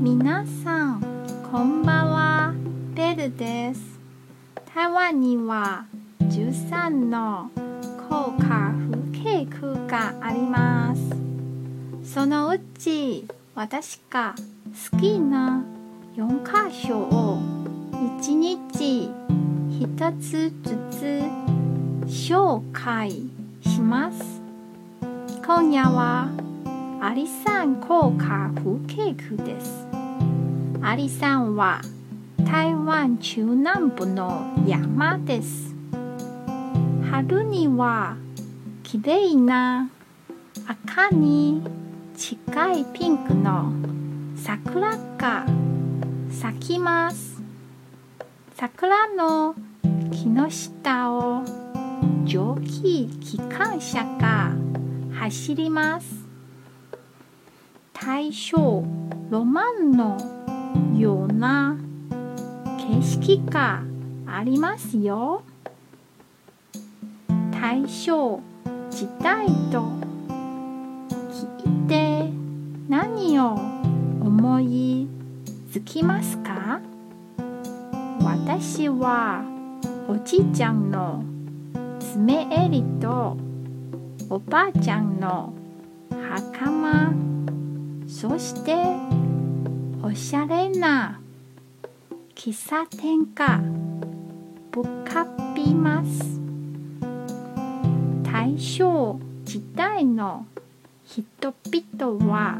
皆さんこんばんは。ベルです。台湾には13の高架風景区があります。そのうち私が好きな4カ所を1日1つずつ紹介します。今夜はアリサン高架風景区です。アリサンは台湾中南部の山です。春にはきれいな赤に近いピンクの桜が咲きます。桜の木の下を蒸気機関車が走ります。大正ロマンのような景色がありますよ。大正時代と聞いて何を思いつきますか？私はおじいちゃんの爪襟とおばあちゃんの袴そしておしゃれな喫茶店が浮かびます。大正時代の人々は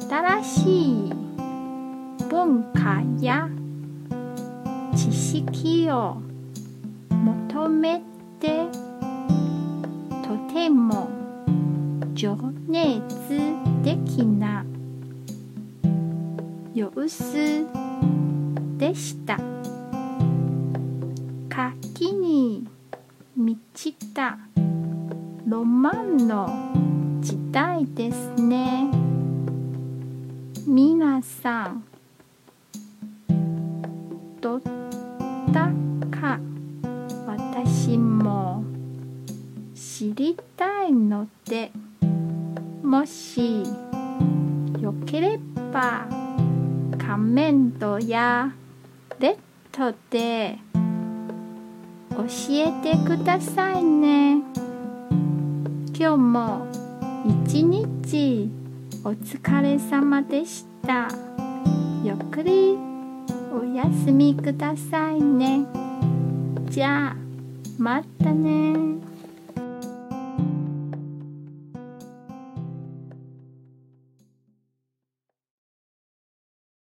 新しい文化や知識を求めてとても情熱的な様子でした。活気に満ちたロマンの時代ですね。皆さんどったか私も知りたいのでもしよければコメントやレッドで教えてくださいね。今日も一日お疲れ様でした。ゆっくりお休みくださいね。じゃあまたね。